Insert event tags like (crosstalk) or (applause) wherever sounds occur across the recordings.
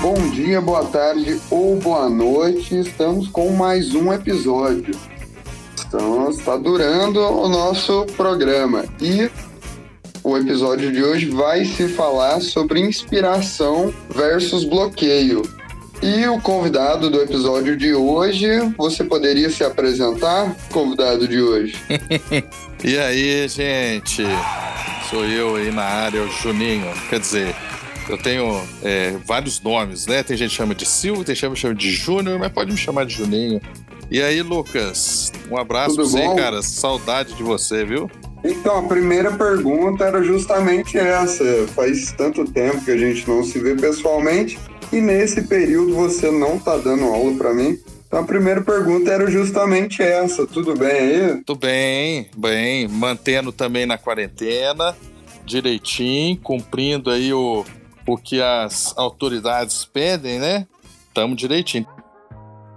Bom dia, boa tarde ou boa noite. Estamos com mais um episódio. Então, está durando o nosso programa e o episódio de hoje vai se falar sobre inspiração versus bloqueio. E o convidado do episódio de hoje, você poderia se apresentar, convidado de hoje? (laughs) e aí, gente? Sou eu aí na área, o Juninho. Quer dizer, eu tenho é, vários nomes, né? Tem gente que chama de Silvio, tem gente que chama de Júnior, mas pode me chamar de Juninho. E aí, Lucas? Um abraço Tudo pra você, bom? cara. Saudade de você, viu? Então, a primeira pergunta era justamente essa. Faz tanto tempo que a gente não se vê pessoalmente e nesse período você não tá dando aula para mim. Então a primeira pergunta era justamente essa. Tudo bem aí? Tudo bem, bem. Mantendo também na quarentena, direitinho, cumprindo aí o, o que as autoridades pedem, né? Tamo direitinho.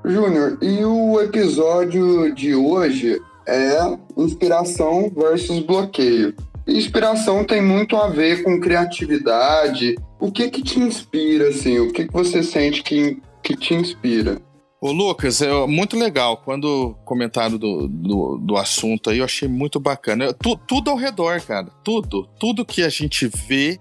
Júnior, e o episódio de hoje é inspiração versus bloqueio. Inspiração tem muito a ver com criatividade. O que que te inspira, assim? O que que você sente que, que te inspira? Ô Lucas, é muito legal. Quando comentaram do, do, do assunto aí, eu achei muito bacana. Tu, tudo ao redor, cara. Tudo. Tudo que a gente vê,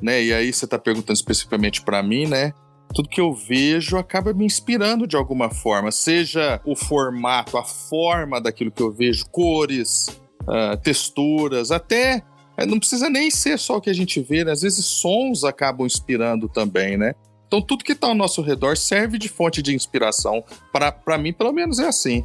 né? E aí você tá perguntando especificamente para mim, né? Tudo que eu vejo acaba me inspirando de alguma forma, seja o formato, a forma daquilo que eu vejo, cores, uh, texturas, até eh, não precisa nem ser só o que a gente vê, né? às vezes sons acabam inspirando também, né? Então tudo que está ao nosso redor serve de fonte de inspiração. Para mim, pelo menos, é assim.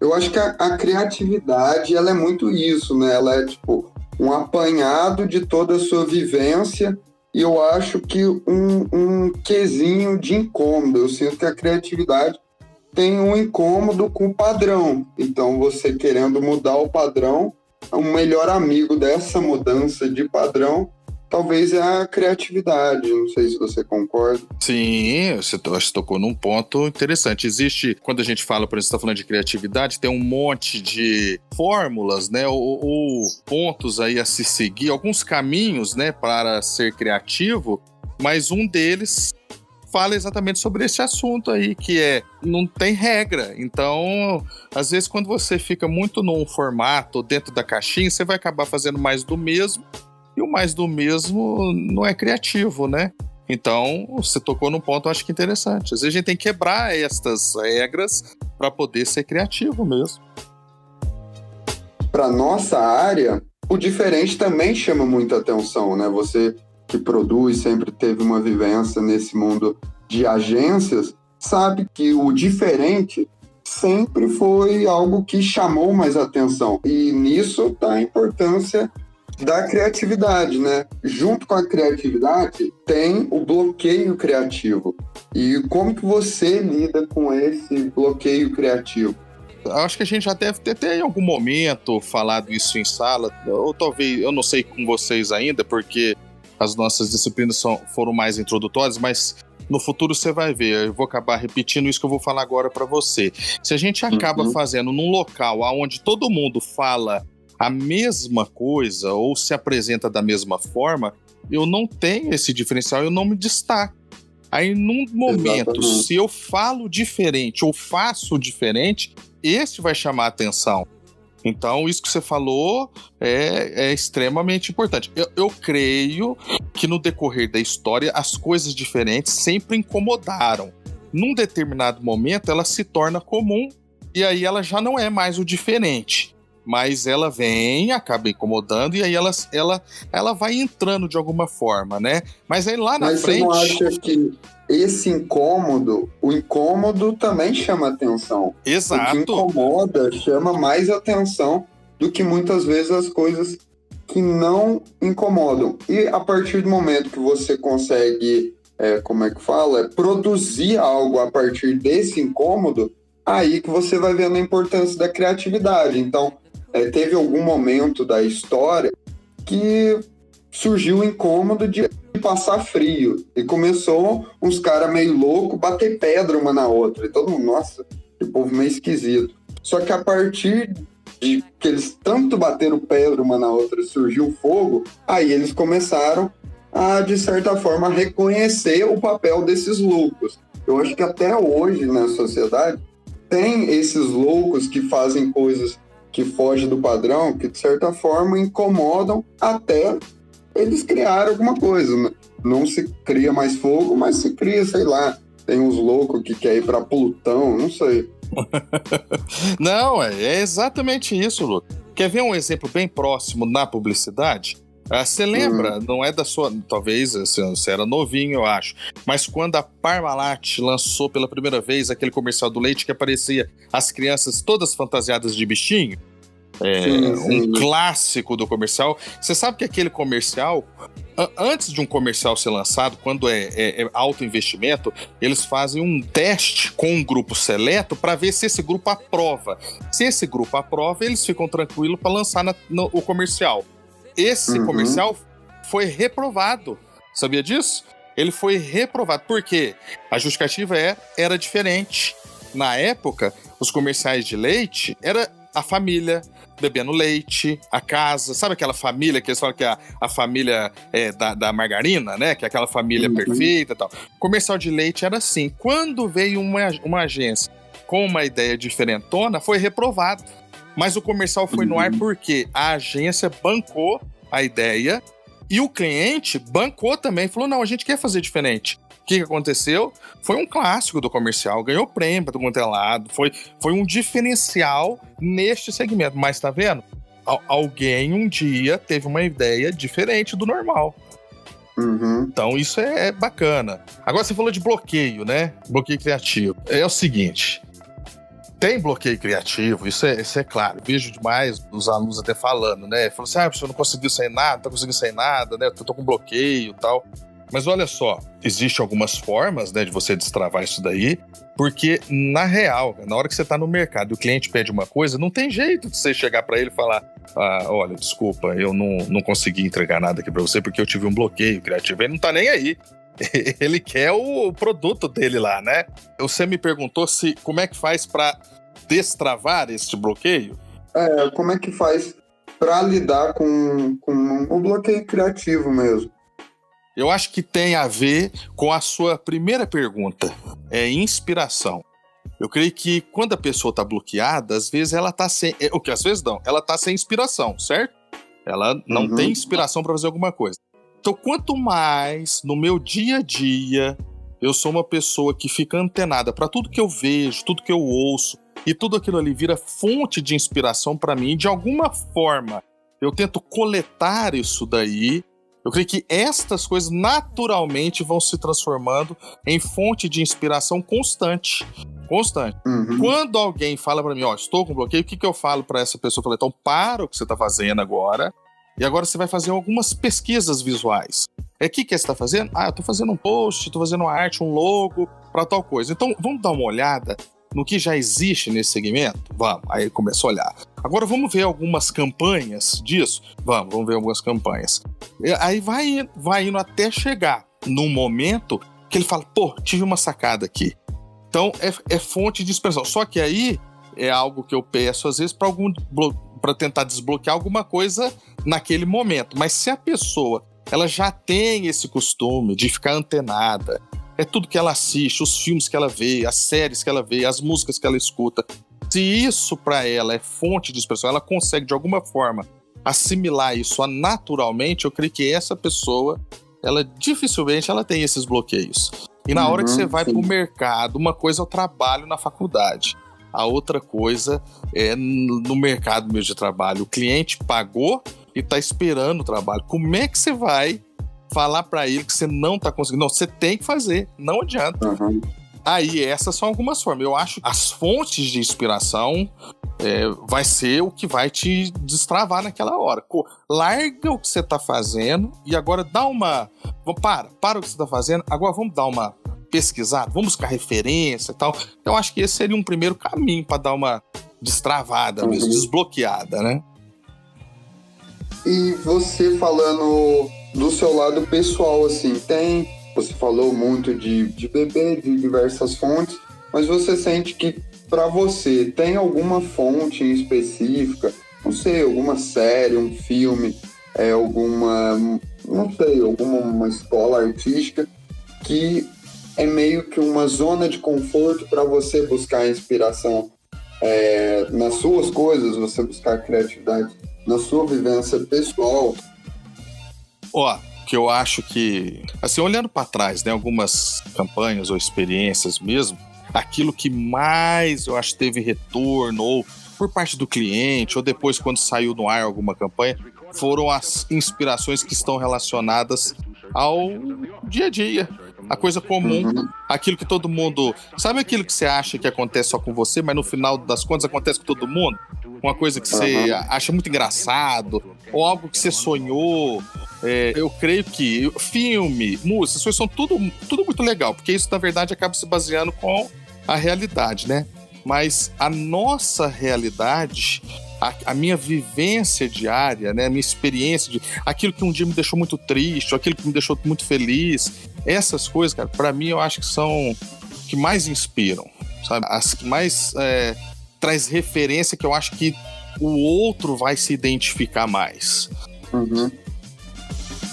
Eu acho que a, a, criatividade ela é muito isso, né? Ela é tipo um apanhado de toda a sua vivência eu acho que um, um quesinho de incômodo. Eu sinto que a criatividade tem um incômodo com o padrão. Então, você querendo mudar o padrão, o melhor amigo dessa mudança de padrão talvez é a criatividade. Não sei se você concorda. Sim, você tocou num ponto interessante. Existe, quando a gente fala, por exemplo, está falando de criatividade, tem um monte de fórmulas, né, ou, ou pontos aí a se seguir, alguns caminhos, né, para ser criativo, mas um deles fala exatamente sobre esse assunto aí, que é não tem regra. Então, às vezes, quando você fica muito num formato dentro da caixinha, você vai acabar fazendo mais do mesmo e o mais do mesmo não é criativo, né? Então, você tocou num ponto, eu acho que interessante. Às vezes a gente tem que quebrar estas regras para poder ser criativo mesmo. Para nossa área, o diferente também chama muita atenção, né? Você que produz, sempre teve uma vivência nesse mundo de agências, sabe que o diferente sempre foi algo que chamou mais atenção. E nisso está a importância da criatividade, né? Junto com a criatividade tem o bloqueio criativo. E como que você lida com esse bloqueio criativo? Acho que a gente já deve ter, ter em algum momento falado isso em sala, ou talvez, eu não sei com vocês ainda, porque as nossas disciplinas são, foram mais introdutórias, mas no futuro você vai ver. Eu vou acabar repetindo isso que eu vou falar agora para você. Se a gente acaba uhum. fazendo num local onde todo mundo fala a mesma coisa ou se apresenta da mesma forma, eu não tenho esse diferencial, eu não me destaco. Aí, num momento, Exatamente. se eu falo diferente ou faço diferente, esse vai chamar a atenção. Então, isso que você falou é, é extremamente importante. Eu, eu, creio que no decorrer da história, as coisas diferentes sempre incomodaram. Num determinado momento, ela se torna comum e aí ela já não é mais o diferente mas ela vem, acaba incomodando, e aí ela, ela, ela vai entrando de alguma forma, né? Mas aí lá na mas frente. Mas você não acha que esse incômodo, o incômodo também chama atenção. Exato. O que incomoda chama mais atenção do que muitas vezes as coisas que não incomodam. E a partir do momento que você consegue, é, como é que fala, é, produzir algo a partir desse incômodo, aí que você vai vendo a importância da criatividade. Então, é, teve algum momento da história que surgiu o incômodo de passar frio. E começou uns caras meio louco bater pedra uma na outra. E todo mundo, nossa, que povo meio esquisito. Só que a partir de que eles tanto bateram pedra uma na outra surgiu fogo, aí eles começaram a, de certa forma, reconhecer o papel desses loucos. Eu acho que até hoje na sociedade tem esses loucos que fazem coisas que fogem do padrão, que de certa forma incomodam até eles criaram alguma coisa. Né? Não se cria mais fogo, mas se cria, sei lá, tem uns loucos que querem ir para Plutão, não sei. (laughs) não, é, é exatamente isso, Lu. Quer ver um exemplo bem próximo na publicidade? Ah, você lembra, uhum. não é da sua. Talvez assim, você era novinho, eu acho. Mas quando a Parmalat lançou pela primeira vez aquele comercial do leite que aparecia as crianças todas fantasiadas de bichinho. É, sim, sim. um clássico do comercial. Você sabe que aquele comercial, antes de um comercial ser lançado, quando é, é, é alto investimento, eles fazem um teste com um grupo seleto para ver se esse grupo aprova. Se esse grupo aprova, eles ficam tranquilos para lançar na, no, o comercial. Esse uhum. comercial foi reprovado. Sabia disso? Ele foi reprovado. Por quê? A justificativa é, era diferente. Na época, os comerciais de leite era a família bebendo leite, a casa, sabe aquela família que eles falam que é a, a família é, da, da, margarina, né? Que é aquela família uhum. perfeita e tal. Comercial de leite era assim. Quando veio uma, uma agência com uma ideia diferentona, foi reprovado. Mas o comercial foi no ar uhum. porque a agência bancou a ideia e o cliente bancou também, falou: não, a gente quer fazer diferente. O que, que aconteceu? Foi um clássico do comercial, ganhou prêmio do quanto é lado, foi, foi um diferencial neste segmento. Mas tá vendo? Al alguém um dia teve uma ideia diferente do normal. Uhum. Então isso é, é bacana. Agora você falou de bloqueio, né? Bloqueio criativo. É o seguinte: tem bloqueio criativo, isso é, isso é claro. Vejo demais os alunos até falando, né? Falando assim, ah, você não conseguiu sair nada, tá conseguindo sair nada, né? Eu tô com bloqueio e tal. Mas olha só, existem algumas formas né, de você destravar isso daí, porque na real, na hora que você está no mercado e o cliente pede uma coisa, não tem jeito de você chegar para ele e falar: ah, olha, desculpa, eu não, não consegui entregar nada aqui para você porque eu tive um bloqueio criativo. Ele não tá nem aí. (laughs) Ele quer o produto dele lá, né? Você me perguntou se como é que faz para destravar este bloqueio? É, como é que faz para lidar com, com o bloqueio criativo mesmo? Eu acho que tem a ver com a sua primeira pergunta, é inspiração. Eu creio que quando a pessoa está bloqueada, às vezes ela está sem, é, o que às vezes não, ela está sem inspiração, certo? Ela não uhum. tem inspiração para fazer alguma coisa. Então, quanto mais no meu dia a dia eu sou uma pessoa que fica antenada para tudo que eu vejo, tudo que eu ouço, e tudo aquilo ali vira fonte de inspiração para mim, de alguma forma eu tento coletar isso daí. Eu creio que estas coisas naturalmente vão se transformando em fonte de inspiração constante. Constante. Uhum. Quando alguém fala para mim, ó, estou com bloqueio, o que, que eu falo para essa pessoa? Eu falo, então para o que você está fazendo agora e agora você vai fazer algumas pesquisas visuais. É o que, que você está fazendo? Ah, eu estou fazendo um post, estou fazendo uma arte, um logo, para tal coisa. Então, vamos dar uma olhada no que já existe nesse segmento? Vamos. Aí começa a olhar. Agora vamos ver algumas campanhas disso? Vamos, vamos ver algumas campanhas. Aí vai, vai indo até chegar num momento que ele fala, pô, tive uma sacada aqui. Então é, é fonte de expressão. Só que aí é algo que eu peço às vezes para algum para tentar desbloquear alguma coisa naquele momento. Mas se a pessoa ela já tem esse costume de ficar antenada, é tudo que ela assiste, os filmes que ela vê, as séries que ela vê, as músicas que ela escuta. Se isso para ela é fonte de expressão, ela consegue de alguma forma assimilar isso naturalmente, eu creio que essa pessoa, ela dificilmente ela tem esses bloqueios. E na uhum, hora que uhum, você vai para o mercado, uma coisa é o trabalho na faculdade. A outra coisa é no mercado mesmo de trabalho. O cliente pagou e está esperando o trabalho. Como é que você vai falar para ele que você não está conseguindo? Não, você tem que fazer. Não adianta. Uhum. Aí, essas são algumas formas. Eu acho que as fontes de inspiração é, vai ser o que vai te destravar naquela hora. larga o que você está fazendo e agora dá uma. Para, para o que você está fazendo, agora vamos dar uma pesquisar, vamos buscar referência e tal. Eu acho que esse seria um primeiro caminho para dar uma destravada mesmo, uhum. desbloqueada, né? E você falando do seu lado pessoal, assim, tem. Você falou muito de, de bebê, de diversas fontes, mas você sente que para você tem alguma fonte específica, não sei, alguma série, um filme, é, alguma, não sei, alguma uma escola artística que é meio que uma zona de conforto para você buscar inspiração é, nas suas coisas, você buscar criatividade na sua vivência pessoal. Ó, que eu acho que, assim, olhando para trás, né, algumas campanhas ou experiências mesmo, aquilo que mais eu acho teve retorno ou por parte do cliente ou depois quando saiu no ar alguma campanha, foram as inspirações que estão relacionadas ao dia a dia, a coisa comum, uhum. aquilo que todo mundo. Sabe aquilo que você acha que acontece só com você, mas no final das contas acontece com todo mundo? Uma coisa que você uhum. acha muito engraçado, ou algo que você sonhou. É, eu creio que filme, música, essas coisas são tudo, tudo muito legal, porque isso na verdade acaba se baseando com a realidade, né? Mas a nossa realidade a, a, minha vivência diária, né, a minha experiência de aquilo que um dia me deixou muito triste, aquilo que me deixou muito feliz, essas coisas, cara, para mim eu acho que são que mais inspiram, sabe? As que mais é, traz referência que eu acho que o outro vai se identificar mais. Uhum.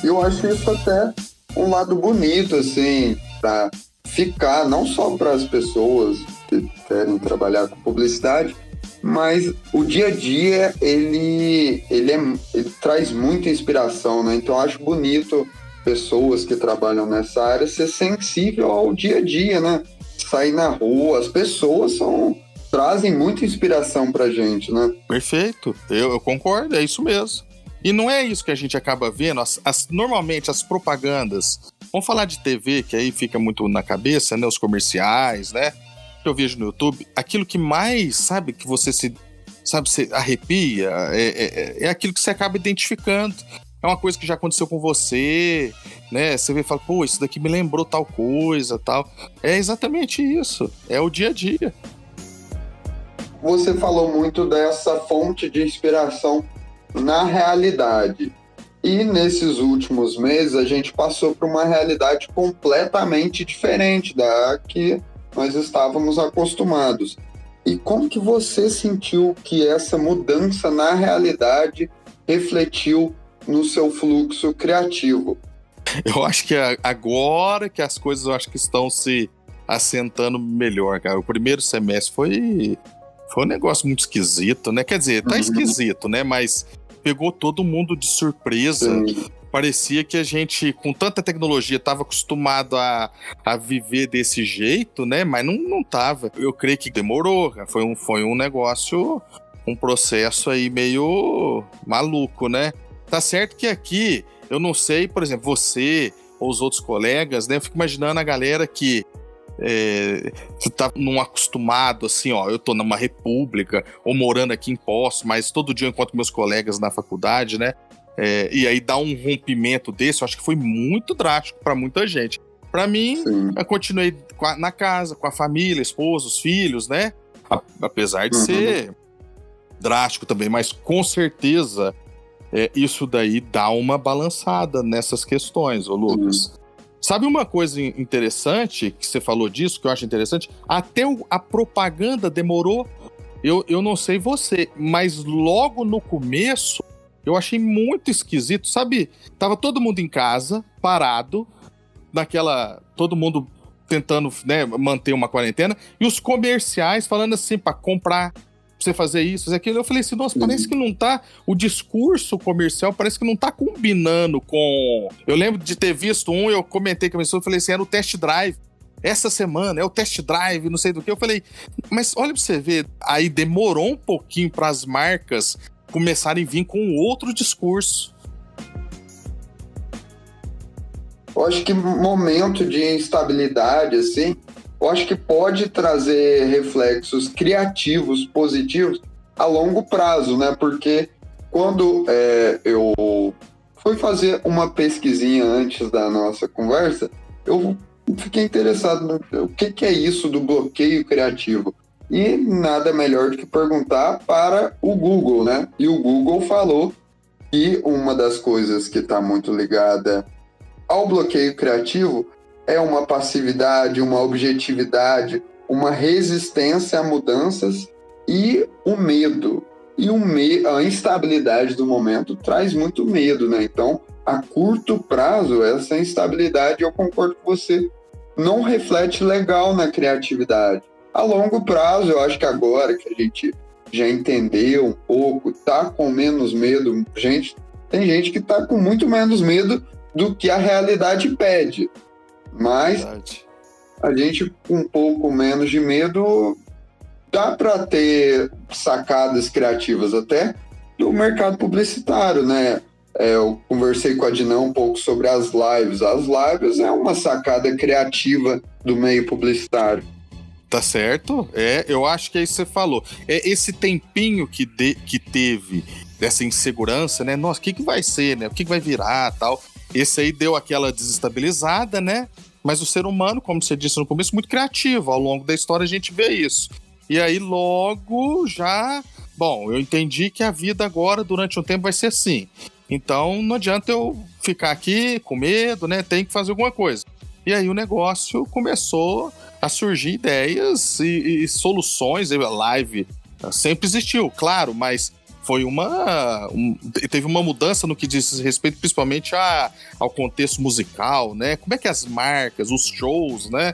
Eu acho isso até um lado bonito, assim, para ficar, não só para as pessoas que querem trabalhar com publicidade, mas o dia a dia ele, ele, é, ele traz muita inspiração, né? Então acho bonito pessoas que trabalham nessa área ser sensível ao dia a dia, né? Sair na rua, as pessoas são trazem muita inspiração pra gente, né? Perfeito, eu, eu concordo, é isso mesmo. E não é isso que a gente acaba vendo. As, as, normalmente as propagandas. Vamos falar de TV, que aí fica muito na cabeça, né? Os comerciais, né? Que eu vejo no YouTube, aquilo que mais, sabe, que você se, sabe, se arrepia, é, é, é aquilo que você acaba identificando. É uma coisa que já aconteceu com você, né? Você vê e fala, pô, isso daqui me lembrou tal coisa, tal. É exatamente isso. É o dia a dia. Você falou muito dessa fonte de inspiração na realidade. E nesses últimos meses a gente passou por uma realidade completamente diferente da que nós estávamos acostumados. E como que você sentiu que essa mudança na realidade refletiu no seu fluxo criativo? Eu acho que agora que as coisas eu acho que estão se assentando melhor, cara. O primeiro semestre foi foi um negócio muito esquisito, né? Quer dizer, tá uhum. esquisito, né? Mas pegou todo mundo de surpresa. Sim parecia que a gente, com tanta tecnologia, estava acostumado a, a viver desse jeito, né? Mas não, não tava. Eu creio que demorou. Foi um, foi um negócio, um processo aí meio maluco, né? Tá certo que aqui, eu não sei, por exemplo, você ou os outros colegas, né? Eu fico imaginando a galera que é, você tá num acostumado, assim, ó, eu tô numa república, ou morando aqui em Poço, mas todo dia eu encontro meus colegas na faculdade, né? É, e aí dá um rompimento desse, eu acho que foi muito drástico para muita gente. Para mim, Sim. eu continuei na casa, com a família, esposa, os filhos, né? Apesar de uhum. ser drástico também, mas com certeza é, isso daí dá uma balançada nessas questões, ô Lucas. Uhum. Sabe uma coisa interessante que você falou disso, que eu acho interessante? Até a propaganda demorou. Eu, eu não sei você, mas logo no começo eu achei muito esquisito, sabe? Tava todo mundo em casa, parado, naquela. Todo mundo tentando né, manter uma quarentena, e os comerciais falando assim para comprar, pra você fazer isso, fazer aquilo. Eu falei assim, nossa, parece que não tá. O discurso comercial parece que não tá combinando com. Eu lembro de ter visto um, eu comentei com a pessoa, eu falei assim, era o test drive essa semana é o test drive, não sei do que. Eu falei, mas olha pra você ver, aí demorou um pouquinho para as marcas começarem a vir com outro discurso. Eu acho que momento de instabilidade, assim, eu acho que pode trazer reflexos criativos, positivos, a longo prazo, né? Porque quando é, eu fui fazer uma pesquisinha antes da nossa conversa, eu fiquei interessado no o que, que é isso do bloqueio criativo. E nada melhor do que perguntar para o Google, né? E o Google falou E uma das coisas que está muito ligada ao bloqueio criativo é uma passividade, uma objetividade, uma resistência a mudanças e o medo. E o me a instabilidade do momento traz muito medo, né? Então, a curto prazo, essa instabilidade, eu concordo com você, não reflete legal na criatividade. A longo prazo, eu acho que agora que a gente já entendeu um pouco, tá com menos medo, gente, tem gente que tá com muito menos medo do que a realidade pede. Mas Verdade. a gente com um pouco menos de medo dá para ter sacadas criativas até do mercado publicitário, né? É, eu conversei com a Dinão um pouco sobre as lives. As lives é uma sacada criativa do meio publicitário. Tá certo? É, eu acho que é isso que você falou. É esse tempinho que, de, que teve dessa insegurança, né? Nossa, o que, que vai ser, né? O que, que vai virar tal. Esse aí deu aquela desestabilizada, né? Mas o ser humano, como você disse no começo, muito criativo. Ao longo da história a gente vê isso. E aí logo já. Bom, eu entendi que a vida agora, durante um tempo, vai ser assim. Então não adianta eu ficar aqui com medo, né? Tem que fazer alguma coisa. E aí o negócio começou a surgir ideias e, e soluções. A live sempre existiu, claro, mas foi uma. Um, teve uma mudança no que diz respeito principalmente a, ao contexto musical, né? Como é que as marcas, os shows, né?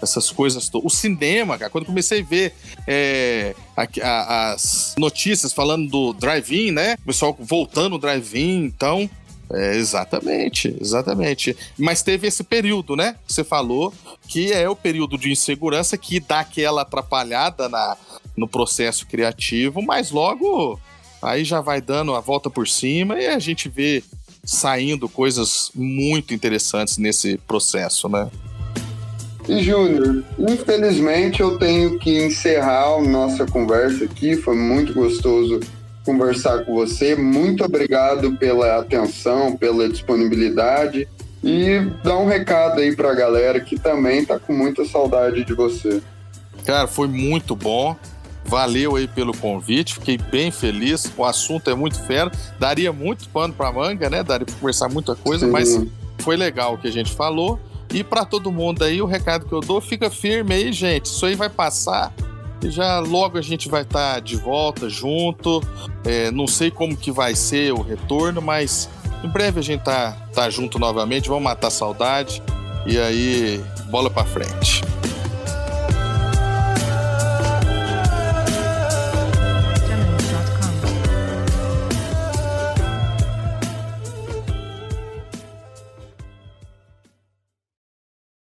Essas coisas. O cinema, cara, quando comecei a ver é, a, a, as notícias falando do drive-in, né? O pessoal voltando o drive-in, então. É, exatamente, exatamente. Mas teve esse período, né? Que você falou, que é o período de insegurança que dá aquela atrapalhada na, no processo criativo, mas logo Aí já vai dando a volta por cima e a gente vê saindo coisas muito interessantes nesse processo, né? E Júnior, infelizmente eu tenho que encerrar a nossa conversa aqui. Foi muito gostoso conversar com você. Muito obrigado pela atenção, pela disponibilidade e dar um recado aí para a galera que também tá com muita saudade de você. Cara, foi muito bom. Valeu aí pelo convite, fiquei bem feliz. O assunto é muito fera, daria muito pano para manga, né? Daria para conversar muita coisa, Sim. mas foi legal o que a gente falou. E para todo mundo aí, o recado que eu dou, fica firme aí, gente. Isso aí vai passar e já logo a gente vai estar tá de volta junto. É, não sei como que vai ser o retorno, mas em breve a gente tá, tá junto novamente. Vamos matar a saudade e aí bola para frente.